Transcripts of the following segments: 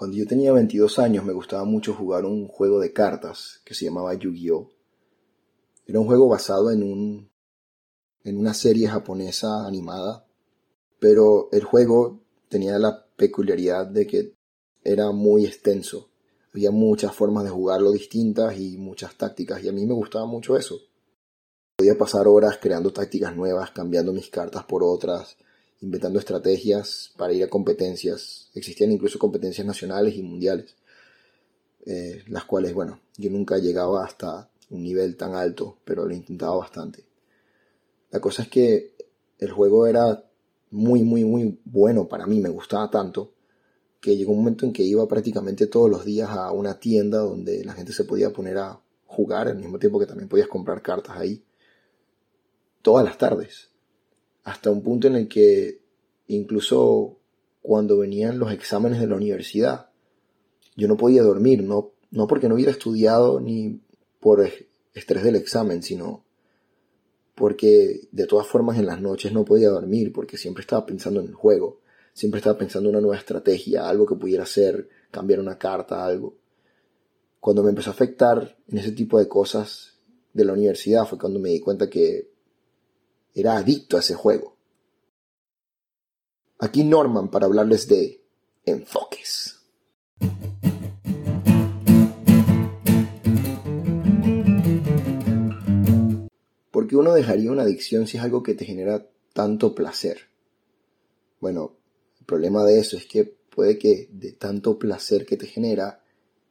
Cuando yo tenía 22 años me gustaba mucho jugar un juego de cartas que se llamaba Yu-Gi-Oh! Era un juego basado en, un, en una serie japonesa animada, pero el juego tenía la peculiaridad de que era muy extenso. Había muchas formas de jugarlo distintas y muchas tácticas, y a mí me gustaba mucho eso. Podía pasar horas creando tácticas nuevas, cambiando mis cartas por otras, inventando estrategias para ir a competencias. Existían incluso competencias nacionales y mundiales, eh, las cuales, bueno, yo nunca llegaba hasta un nivel tan alto, pero lo intentaba bastante. La cosa es que el juego era muy, muy, muy bueno para mí, me gustaba tanto, que llegó un momento en que iba prácticamente todos los días a una tienda donde la gente se podía poner a jugar al mismo tiempo que también podías comprar cartas ahí. Todas las tardes hasta un punto en el que incluso cuando venían los exámenes de la universidad, yo no podía dormir, no, no porque no hubiera estudiado ni por estrés del examen, sino porque de todas formas en las noches no podía dormir porque siempre estaba pensando en el juego, siempre estaba pensando en una nueva estrategia, algo que pudiera hacer, cambiar una carta, algo. Cuando me empezó a afectar en ese tipo de cosas de la universidad fue cuando me di cuenta que era adicto a ese juego. Aquí Norman para hablarles de enfoques. ¿Por qué uno dejaría una adicción si es algo que te genera tanto placer? Bueno, el problema de eso es que puede que de tanto placer que te genera,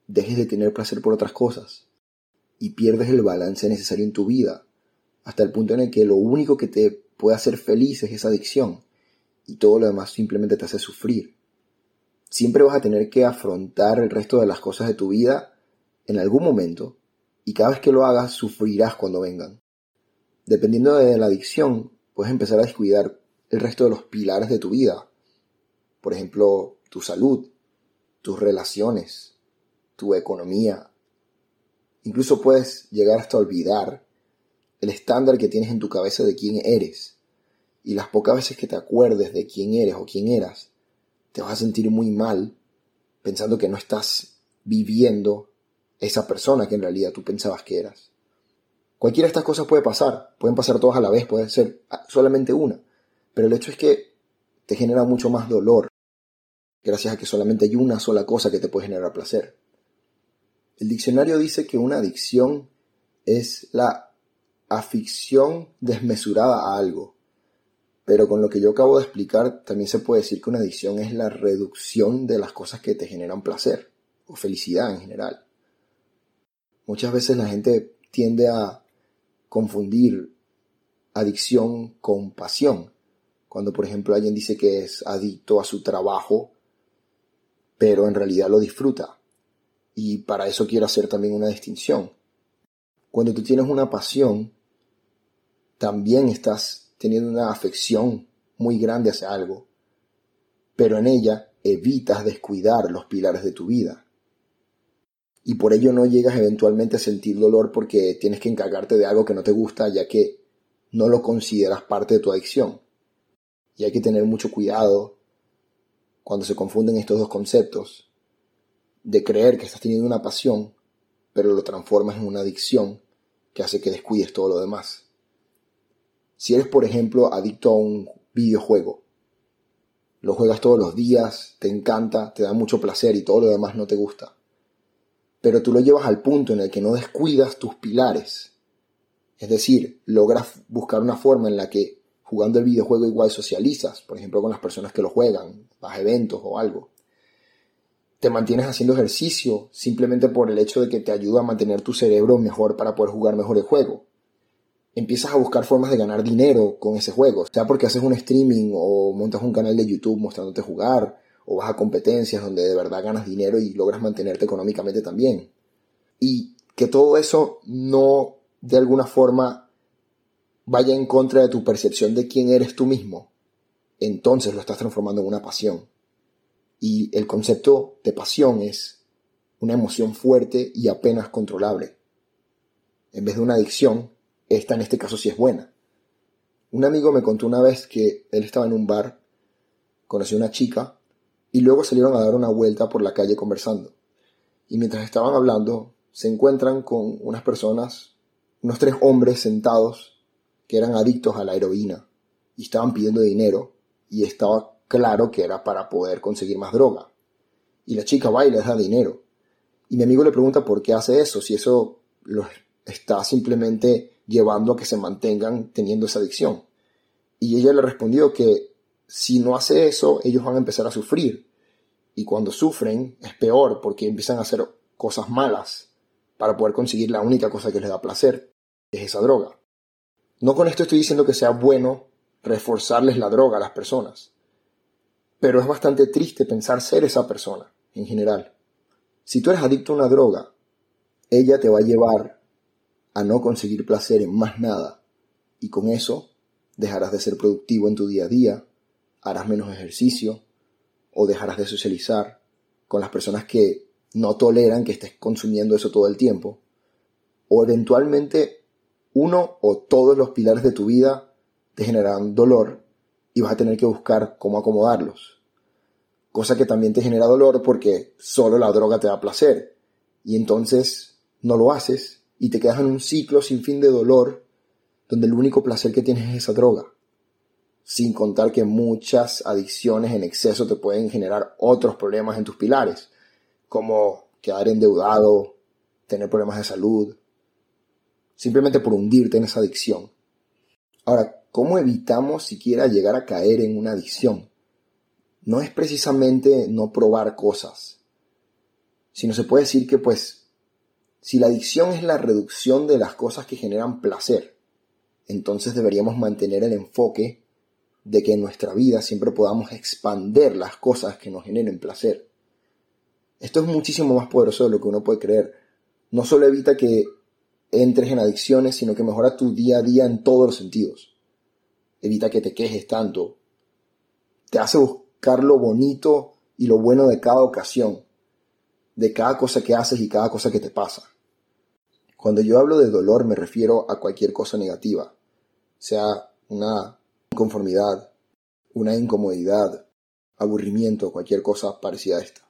dejes de tener placer por otras cosas y pierdes el balance necesario en tu vida hasta el punto en el que lo único que te puede hacer feliz es esa adicción y todo lo demás simplemente te hace sufrir. Siempre vas a tener que afrontar el resto de las cosas de tu vida en algún momento y cada vez que lo hagas sufrirás cuando vengan. Dependiendo de la adicción, puedes empezar a descuidar el resto de los pilares de tu vida. Por ejemplo, tu salud, tus relaciones, tu economía. Incluso puedes llegar hasta olvidar el estándar que tienes en tu cabeza de quién eres. Y las pocas veces que te acuerdes de quién eres o quién eras, te vas a sentir muy mal pensando que no estás viviendo esa persona que en realidad tú pensabas que eras. Cualquiera de estas cosas puede pasar, pueden pasar todas a la vez, puede ser solamente una, pero el hecho es que te genera mucho más dolor gracias a que solamente hay una sola cosa que te puede generar placer. El diccionario dice que una adicción es la afición desmesurada a algo. Pero con lo que yo acabo de explicar, también se puede decir que una adicción es la reducción de las cosas que te generan placer o felicidad en general. Muchas veces la gente tiende a confundir adicción con pasión. Cuando por ejemplo alguien dice que es adicto a su trabajo, pero en realidad lo disfruta. Y para eso quiero hacer también una distinción. Cuando tú tienes una pasión, también estás teniendo una afección muy grande hacia algo, pero en ella evitas descuidar los pilares de tu vida. Y por ello no llegas eventualmente a sentir dolor porque tienes que encargarte de algo que no te gusta ya que no lo consideras parte de tu adicción. Y hay que tener mucho cuidado cuando se confunden estos dos conceptos, de creer que estás teniendo una pasión, pero lo transformas en una adicción que hace que descuides todo lo demás. Si eres, por ejemplo, adicto a un videojuego, lo juegas todos los días, te encanta, te da mucho placer y todo lo demás no te gusta. Pero tú lo llevas al punto en el que no descuidas tus pilares. Es decir, logras buscar una forma en la que jugando el videojuego igual socializas, por ejemplo con las personas que lo juegan, vas a eventos o algo. Te mantienes haciendo ejercicio simplemente por el hecho de que te ayuda a mantener tu cerebro mejor para poder jugar mejor el juego empiezas a buscar formas de ganar dinero con ese juego, sea porque haces un streaming o montas un canal de YouTube mostrándote jugar, o vas a competencias donde de verdad ganas dinero y logras mantenerte económicamente también. Y que todo eso no de alguna forma vaya en contra de tu percepción de quién eres tú mismo, entonces lo estás transformando en una pasión. Y el concepto de pasión es una emoción fuerte y apenas controlable. En vez de una adicción, esta en este caso sí es buena. Un amigo me contó una vez que él estaba en un bar, conoció a una chica y luego salieron a dar una vuelta por la calle conversando. Y mientras estaban hablando, se encuentran con unas personas, unos tres hombres sentados que eran adictos a la heroína y estaban pidiendo dinero y estaba claro que era para poder conseguir más droga. Y la chica va y les da dinero. Y mi amigo le pregunta por qué hace eso, si eso los está simplemente llevando a que se mantengan teniendo esa adicción. Y ella le respondió que si no hace eso, ellos van a empezar a sufrir. Y cuando sufren es peor porque empiezan a hacer cosas malas para poder conseguir la única cosa que les da placer, es esa droga. No con esto estoy diciendo que sea bueno reforzarles la droga a las personas, pero es bastante triste pensar ser esa persona en general. Si tú eres adicto a una droga, ella te va a llevar a no conseguir placer en más nada y con eso dejarás de ser productivo en tu día a día, harás menos ejercicio o dejarás de socializar con las personas que no toleran que estés consumiendo eso todo el tiempo. O eventualmente uno o todos los pilares de tu vida te generarán dolor y vas a tener que buscar cómo acomodarlos. Cosa que también te genera dolor porque solo la droga te da placer. Y entonces no lo haces y te quedas en un ciclo sin fin de dolor donde el único placer que tienes es esa droga. Sin contar que muchas adicciones en exceso te pueden generar otros problemas en tus pilares, como quedar endeudado, tener problemas de salud, simplemente por hundirte en esa adicción. Ahora, ¿cómo evitamos siquiera llegar a caer en una adicción? No es precisamente no probar cosas, sino se puede decir que pues, si la adicción es la reducción de las cosas que generan placer, entonces deberíamos mantener el enfoque de que en nuestra vida siempre podamos expander las cosas que nos generen placer. Esto es muchísimo más poderoso de lo que uno puede creer. No solo evita que entres en adicciones, sino que mejora tu día a día en todos los sentidos. Evita que te quejes tanto. Te hace buscar lo bonito y lo bueno de cada ocasión, de cada cosa que haces y cada cosa que te pasa. Cuando yo hablo de dolor me refiero a cualquier cosa negativa, sea una inconformidad, una incomodidad, aburrimiento, cualquier cosa parecida a esta.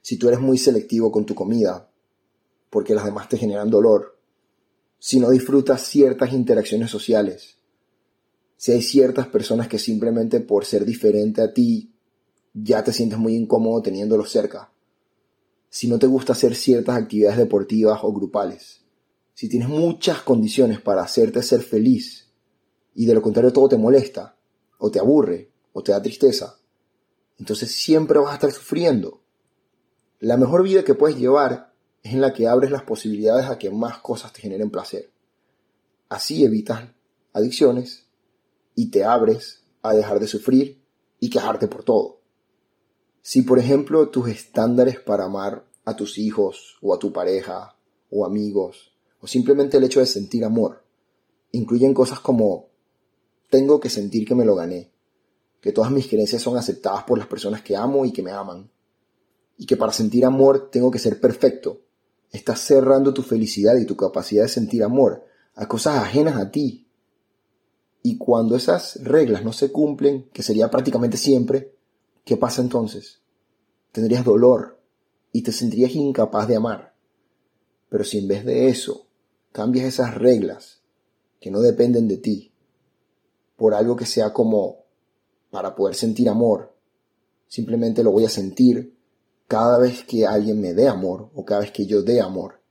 Si tú eres muy selectivo con tu comida, porque las demás te generan dolor, si no disfrutas ciertas interacciones sociales, si hay ciertas personas que simplemente por ser diferente a ti ya te sientes muy incómodo teniéndolos cerca, si no te gusta hacer ciertas actividades deportivas o grupales, si tienes muchas condiciones para hacerte ser feliz y de lo contrario todo te molesta, o te aburre, o te da tristeza, entonces siempre vas a estar sufriendo. La mejor vida que puedes llevar es en la que abres las posibilidades a que más cosas te generen placer. Así evitas adicciones y te abres a dejar de sufrir y quejarte por todo. Si por ejemplo tus estándares para amar a tus hijos o a tu pareja o amigos o simplemente el hecho de sentir amor incluyen cosas como tengo que sentir que me lo gané, que todas mis creencias son aceptadas por las personas que amo y que me aman, y que para sentir amor tengo que ser perfecto. Estás cerrando tu felicidad y tu capacidad de sentir amor a cosas ajenas a ti. Y cuando esas reglas no se cumplen, que sería prácticamente siempre, ¿qué pasa entonces? Tendrías dolor y te sentirías incapaz de amar. Pero si en vez de eso cambias esas reglas que no dependen de ti por algo que sea como para poder sentir amor. Simplemente lo voy a sentir cada vez que alguien me dé amor o cada vez que yo dé amor.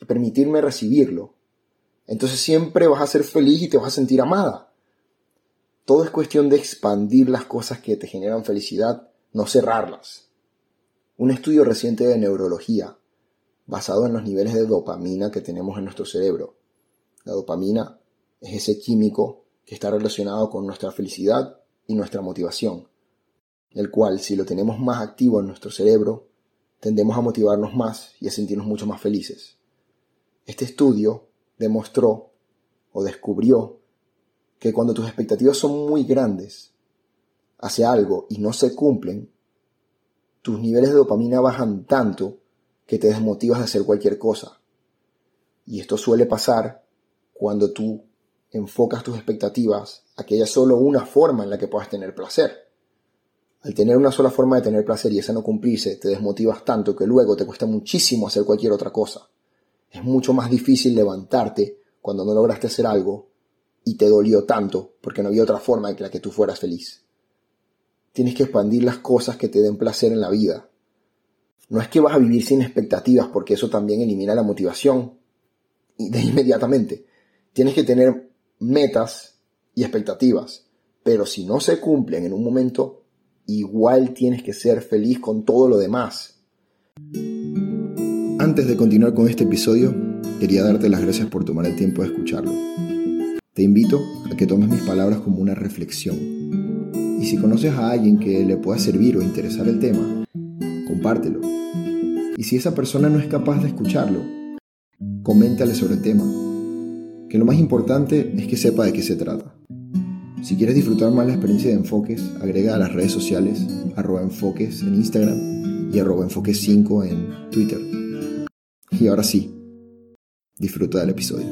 Y permitirme recibirlo. Entonces siempre vas a ser feliz y te vas a sentir amada. Todo es cuestión de expandir las cosas que te generan felicidad, no cerrarlas. Un estudio reciente de neurología, basado en los niveles de dopamina que tenemos en nuestro cerebro. La dopamina es ese químico que está relacionado con nuestra felicidad y nuestra motivación, el cual si lo tenemos más activo en nuestro cerebro, tendemos a motivarnos más y a sentirnos mucho más felices. Este estudio demostró o descubrió que cuando tus expectativas son muy grandes hacia algo y no se cumplen, tus niveles de dopamina bajan tanto que te desmotivas de hacer cualquier cosa. Y esto suele pasar cuando tú enfocas tus expectativas a que haya solo una forma en la que puedas tener placer. Al tener una sola forma de tener placer y esa no cumplirse, te desmotivas tanto que luego te cuesta muchísimo hacer cualquier otra cosa. Es mucho más difícil levantarte cuando no lograste hacer algo y te dolió tanto porque no había otra forma que la que tú fueras feliz. Tienes que expandir las cosas que te den placer en la vida. No es que vas a vivir sin expectativas porque eso también elimina la motivación de inmediatamente. Tienes que tener metas y expectativas, pero si no se cumplen en un momento, igual tienes que ser feliz con todo lo demás. Antes de continuar con este episodio, quería darte las gracias por tomar el tiempo de escucharlo. Te invito a que tomes mis palabras como una reflexión. Y si conoces a alguien que le pueda servir o interesar el tema, compártelo. Y si esa persona no es capaz de escucharlo, coméntale sobre el tema. Que lo más importante es que sepa de qué se trata. Si quieres disfrutar más la experiencia de Enfoques, agrega a las redes sociales arroba enfoques en Instagram y arroba enfoques 5 en Twitter. Y ahora sí, disfruta del episodio.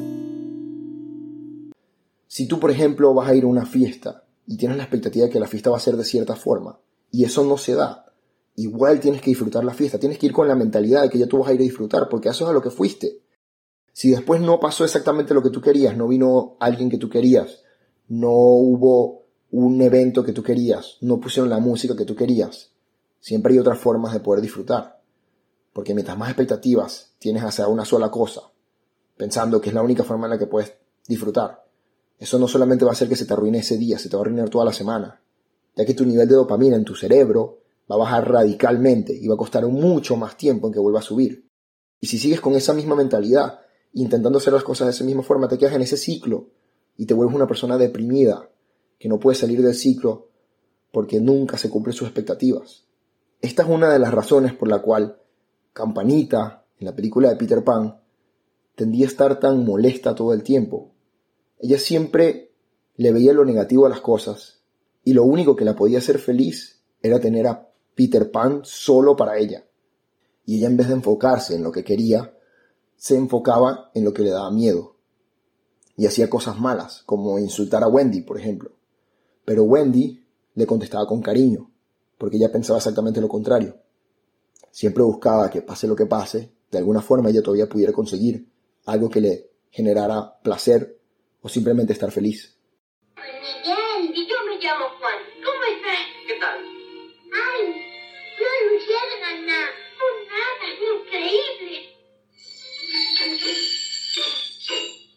Si tú, por ejemplo, vas a ir a una fiesta y tienes la expectativa de que la fiesta va a ser de cierta forma y eso no se da, igual tienes que disfrutar la fiesta, tienes que ir con la mentalidad de que ya tú vas a ir a disfrutar, porque eso es a lo que fuiste. Si después no pasó exactamente lo que tú querías, no vino alguien que tú querías, no hubo un evento que tú querías, no pusieron la música que tú querías, siempre hay otras formas de poder disfrutar. Porque mientras más expectativas tienes hacia una sola cosa, pensando que es la única forma en la que puedes disfrutar, eso no solamente va a hacer que se te arruine ese día, se te va a arruinar toda la semana, ya que tu nivel de dopamina en tu cerebro va a bajar radicalmente y va a costar mucho más tiempo en que vuelva a subir. Y si sigues con esa misma mentalidad, intentando hacer las cosas de esa misma forma, te quedas en ese ciclo y te vuelves una persona deprimida, que no puede salir del ciclo porque nunca se cumplen sus expectativas. Esta es una de las razones por la cual Campanita, en la película de Peter Pan, tendía a estar tan molesta todo el tiempo, ella siempre le veía lo negativo a las cosas y lo único que la podía hacer feliz era tener a Peter Pan solo para ella. Y ella en vez de enfocarse en lo que quería, se enfocaba en lo que le daba miedo. Y hacía cosas malas, como insultar a Wendy, por ejemplo. Pero Wendy le contestaba con cariño, porque ella pensaba exactamente lo contrario. Siempre buscaba que pase lo que pase, de alguna forma ella todavía pudiera conseguir algo que le generara placer o simplemente estar feliz. Miguel, y yo me llamo Juan. ¿Cómo estás? ¿Qué tal? Ay, una luciérnaga. Un nada, increíble.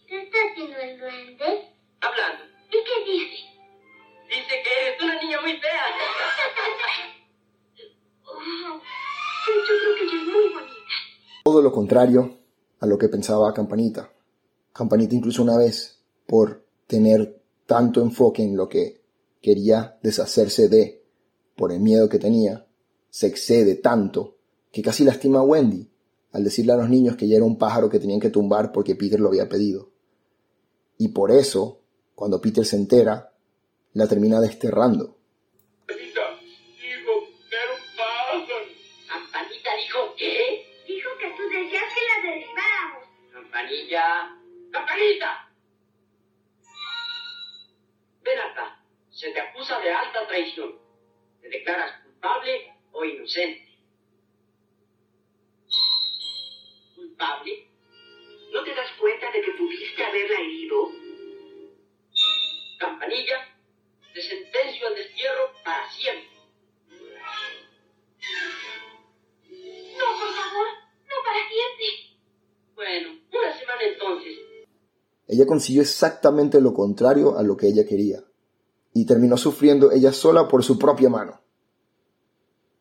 ¿Qué está haciendo el duende? Hablando. ¿Y qué dice? Dice que eres una niña muy fea. Oh, yo creo que ella es muy bonita. Todo lo contrario a lo que pensaba Campanita. Campanita incluso una vez por tener tanto enfoque en lo que quería deshacerse de, por el miedo que tenía, se excede tanto que casi lastima a Wendy al decirle a los niños que ya era un pájaro que tenían que tumbar porque Peter lo había pedido. Y por eso, cuando Peter se entera, la termina desterrando. Campanita dijo que era un pájaro. Campanita dijo qué? Dijo que tú decías que la derribáramos. Campanilla. Campanita. Ven acá. Se te acusa de alta traición. ¿Te declaras culpable o inocente? ¿Culpable? ¿No te das cuenta de que pudiste haberla herido? Campanilla, te sentencio al destierro para siempre. No, por favor, no para siempre. Bueno, una semana entonces. Ella consiguió exactamente lo contrario a lo que ella quería, y terminó sufriendo ella sola por su propia mano.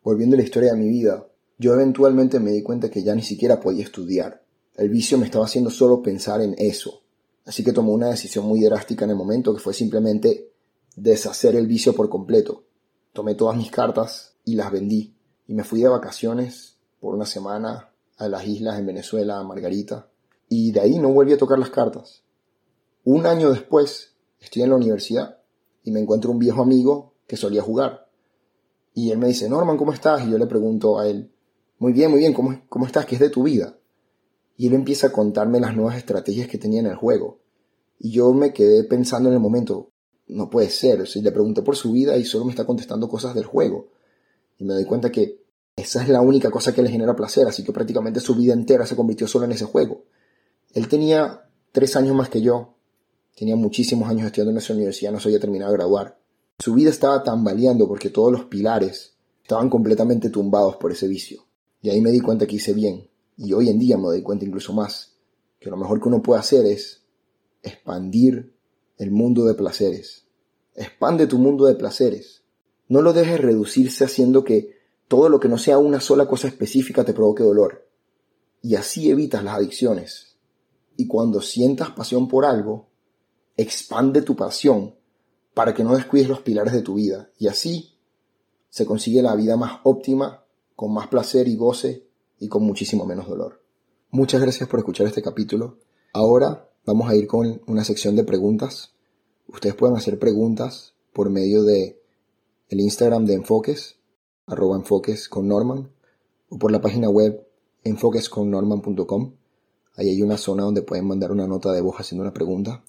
Volviendo a la historia de mi vida, yo eventualmente me di cuenta que ya ni siquiera podía estudiar. El vicio me estaba haciendo solo pensar en eso. Así que tomé una decisión muy drástica en el momento que fue simplemente deshacer el vicio por completo. Tomé todas mis cartas y las vendí. Y me fui de vacaciones por una semana a las islas en Venezuela, a Margarita. Y de ahí no volví a tocar las cartas. Un año después, estoy en la universidad y me encuentro un viejo amigo que solía jugar. Y él me dice, Norman, ¿cómo estás? Y yo le pregunto a él, muy bien, muy bien, ¿cómo, cómo estás? ¿Qué es de tu vida? Y él empieza a contarme las nuevas estrategias que tenía en el juego. Y yo me quedé pensando en el momento, no puede ser, o le pregunté por su vida y solo me está contestando cosas del juego. Y me doy cuenta que esa es la única cosa que le genera placer, así que prácticamente su vida entera se convirtió solo en ese juego. Él tenía tres años más que yo, tenía muchísimos años estudiando en esa universidad, no se había terminado de graduar. Su vida estaba tambaleando porque todos los pilares estaban completamente tumbados por ese vicio. Y ahí me di cuenta que hice bien. Y hoy en día me doy cuenta incluso más, que lo mejor que uno puede hacer es expandir el mundo de placeres. Expande tu mundo de placeres. No lo dejes reducirse haciendo que todo lo que no sea una sola cosa específica te provoque dolor. Y así evitas las adicciones. Y cuando sientas pasión por algo, expande tu pasión para que no descuides los pilares de tu vida. Y así se consigue la vida más óptima, con más placer y goce y con muchísimo menos dolor. Muchas gracias por escuchar este capítulo. Ahora vamos a ir con una sección de preguntas. Ustedes pueden hacer preguntas por medio de el Instagram de Enfoques, arroba enfoques con Norman, o por la página web enfoquesconnorman.com. Ahí hay una zona donde pueden mandar una nota de voz haciendo una pregunta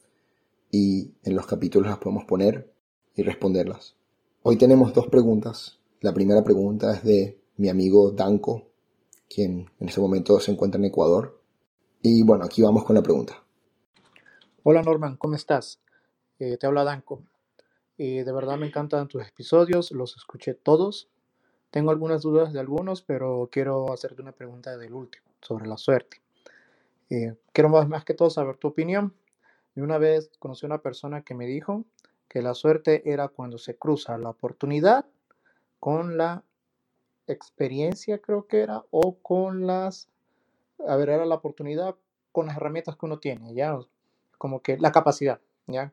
y en los capítulos las podemos poner y responderlas. Hoy tenemos dos preguntas. La primera pregunta es de mi amigo Danko, quien en este momento se encuentra en Ecuador. Y bueno, aquí vamos con la pregunta. Hola Norman, ¿cómo estás? Eh, te habla Danko. Y de verdad me encantan tus episodios, los escuché todos. Tengo algunas dudas de algunos, pero quiero hacerte una pregunta del último, sobre la suerte. Eh, quiero más, más que todo saber tu opinión. Y una vez conocí a una persona que me dijo que la suerte era cuando se cruza la oportunidad con la experiencia, creo que era, o con las, a ver, era la oportunidad con las herramientas que uno tiene, ya, como que la capacidad, ya,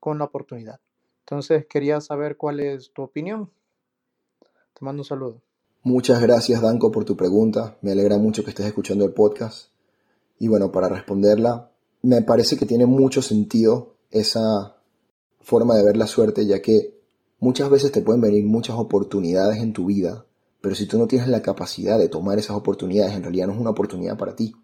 con la oportunidad. Entonces quería saber cuál es tu opinión. Te mando un saludo. Muchas gracias, Danko, por tu pregunta. Me alegra mucho que estés escuchando el podcast. Y bueno, para responderla, me parece que tiene mucho sentido esa forma de ver la suerte, ya que muchas veces te pueden venir muchas oportunidades en tu vida, pero si tú no tienes la capacidad de tomar esas oportunidades, en realidad no es una oportunidad para ti.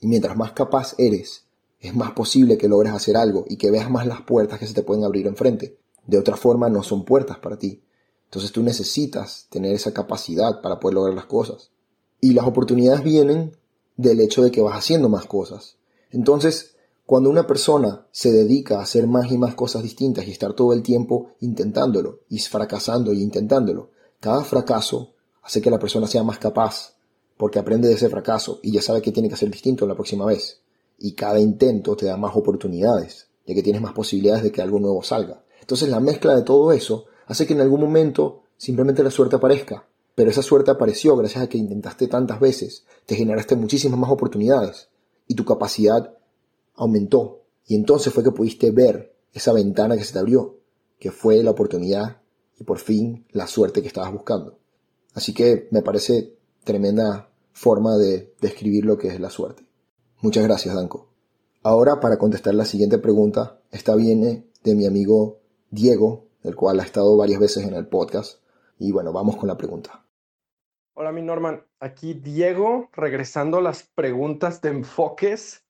Y mientras más capaz eres, es más posible que logres hacer algo y que veas más las puertas que se te pueden abrir enfrente. De otra forma, no son puertas para ti. Entonces tú necesitas tener esa capacidad para poder lograr las cosas. Y las oportunidades vienen del hecho de que vas haciendo más cosas. Entonces, cuando una persona se dedica a hacer más y más cosas distintas y estar todo el tiempo intentándolo y fracasando y intentándolo, cada fracaso hace que la persona sea más capaz porque aprende de ese fracaso y ya sabe que tiene que hacer distinto la próxima vez. Y cada intento te da más oportunidades, ya que tienes más posibilidades de que algo nuevo salga. Entonces la mezcla de todo eso hace que en algún momento simplemente la suerte aparezca. Pero esa suerte apareció gracias a que intentaste tantas veces, te generaste muchísimas más oportunidades y tu capacidad aumentó. Y entonces fue que pudiste ver esa ventana que se te abrió, que fue la oportunidad y por fin la suerte que estabas buscando. Así que me parece tremenda forma de describir lo que es la suerte. Muchas gracias, Danko. Ahora, para contestar la siguiente pregunta, esta viene de mi amigo Diego, el cual ha estado varias veces en el podcast. Y bueno, vamos con la pregunta. Hola, mi Norman. Aquí Diego, regresando a las preguntas de enfoques.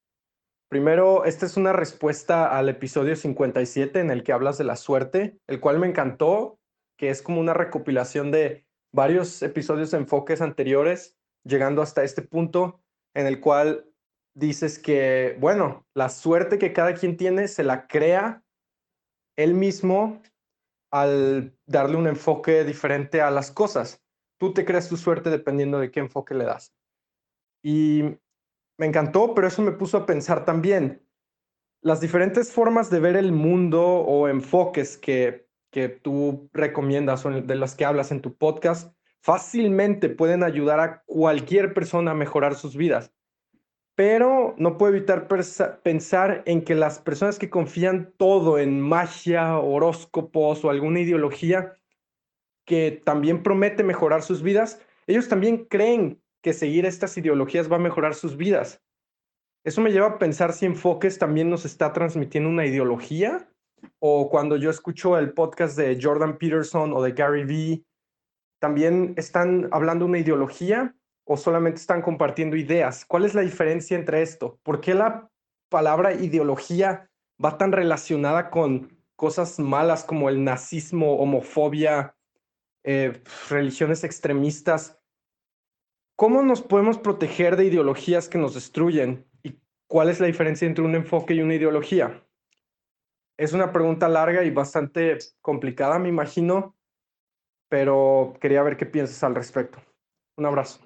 Primero, esta es una respuesta al episodio 57 en el que hablas de la suerte, el cual me encantó, que es como una recopilación de varios episodios de enfoques anteriores, llegando hasta este punto en el cual dices que, bueno, la suerte que cada quien tiene se la crea él mismo al darle un enfoque diferente a las cosas. Tú te creas tu suerte dependiendo de qué enfoque le das. Y me encantó, pero eso me puso a pensar también. Las diferentes formas de ver el mundo o enfoques que, que tú recomiendas o de las que hablas en tu podcast fácilmente pueden ayudar a cualquier persona a mejorar sus vidas. Pero no puedo evitar pensar en que las personas que confían todo en magia, horóscopos o alguna ideología que también promete mejorar sus vidas, ellos también creen que seguir estas ideologías va a mejorar sus vidas. Eso me lleva a pensar si Enfoques también nos está transmitiendo una ideología o cuando yo escucho el podcast de Jordan Peterson o de Gary Vee, también están hablando una ideología o solamente están compartiendo ideas. ¿Cuál es la diferencia entre esto? ¿Por qué la palabra ideología va tan relacionada con cosas malas como el nazismo, homofobia, eh, religiones extremistas. ¿Cómo nos podemos proteger de ideologías que nos destruyen? ¿Y cuál es la diferencia entre un enfoque y una ideología? Es una pregunta larga y bastante complicada, me imagino, pero quería ver qué piensas al respecto. Un abrazo.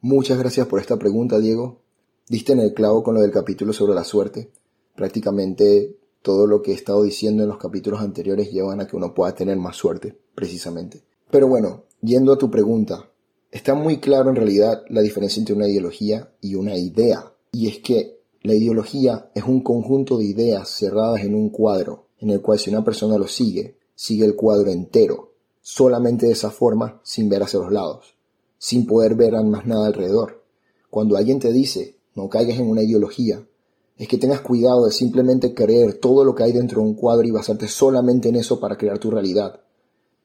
Muchas gracias por esta pregunta, Diego. Diste en el clavo con lo del capítulo sobre la suerte. Prácticamente todo lo que he estado diciendo en los capítulos anteriores llevan a que uno pueda tener más suerte, precisamente. Pero bueno, yendo a tu pregunta, está muy claro en realidad la diferencia entre una ideología y una idea. Y es que la ideología es un conjunto de ideas cerradas en un cuadro, en el cual si una persona lo sigue, sigue el cuadro entero, solamente de esa forma, sin ver hacia los lados, sin poder ver más nada alrededor. Cuando alguien te dice, no caigas en una ideología, es que tengas cuidado de simplemente creer todo lo que hay dentro de un cuadro y basarte solamente en eso para crear tu realidad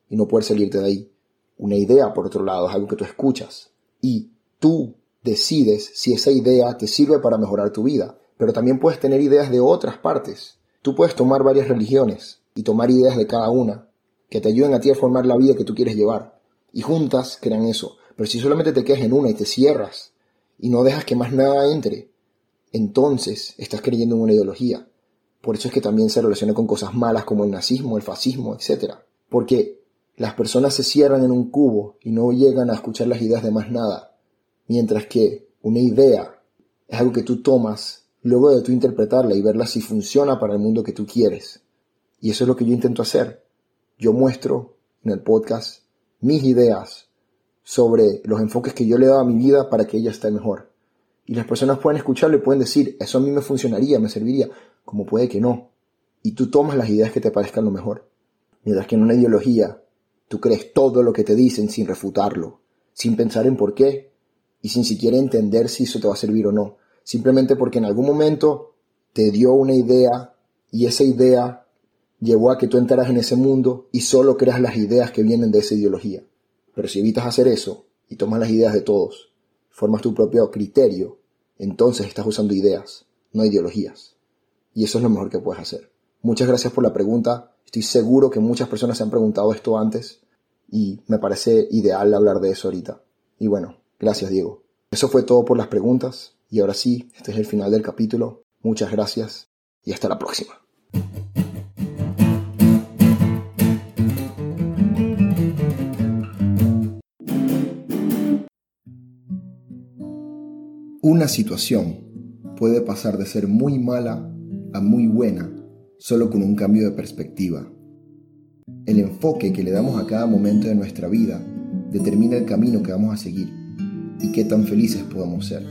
y no poder salirte de ahí. Una idea, por otro lado, es algo que tú escuchas y tú decides si esa idea te sirve para mejorar tu vida, pero también puedes tener ideas de otras partes. Tú puedes tomar varias religiones y tomar ideas de cada una que te ayuden a ti a formar la vida que tú quieres llevar y juntas crean eso. Pero si solamente te quedas en una y te cierras y no dejas que más nada entre, entonces estás creyendo en una ideología. Por eso es que también se relaciona con cosas malas como el nazismo, el fascismo, etc. Porque las personas se cierran en un cubo y no llegan a escuchar las ideas de más nada. Mientras que una idea es algo que tú tomas luego de tú interpretarla y verla si funciona para el mundo que tú quieres. Y eso es lo que yo intento hacer. Yo muestro en el podcast mis ideas sobre los enfoques que yo le he dado a mi vida para que ella esté mejor. Y las personas pueden escucharlo y pueden decir, eso a mí me funcionaría, me serviría, como puede que no. Y tú tomas las ideas que te parezcan lo mejor. Mientras que en una ideología, tú crees todo lo que te dicen sin refutarlo, sin pensar en por qué y sin siquiera entender si eso te va a servir o no. Simplemente porque en algún momento te dio una idea y esa idea llevó a que tú entraras en ese mundo y solo creas las ideas que vienen de esa ideología. Pero si evitas hacer eso y tomas las ideas de todos formas tu propio criterio, entonces estás usando ideas, no ideologías. Y eso es lo mejor que puedes hacer. Muchas gracias por la pregunta. Estoy seguro que muchas personas se han preguntado esto antes y me parece ideal hablar de eso ahorita. Y bueno, gracias Diego. Eso fue todo por las preguntas y ahora sí, este es el final del capítulo. Muchas gracias y hasta la próxima. Una situación puede pasar de ser muy mala a muy buena solo con un cambio de perspectiva. El enfoque que le damos a cada momento de nuestra vida determina el camino que vamos a seguir y qué tan felices podamos ser.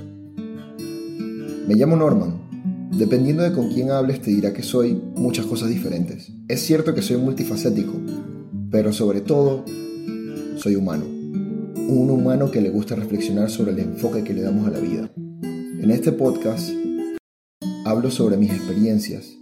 Me llamo Norman. Dependiendo de con quién hables te dirá que soy muchas cosas diferentes. Es cierto que soy multifacético, pero sobre todo soy humano. Un humano que le gusta reflexionar sobre el enfoque que le damos a la vida. En este podcast hablo sobre mis experiencias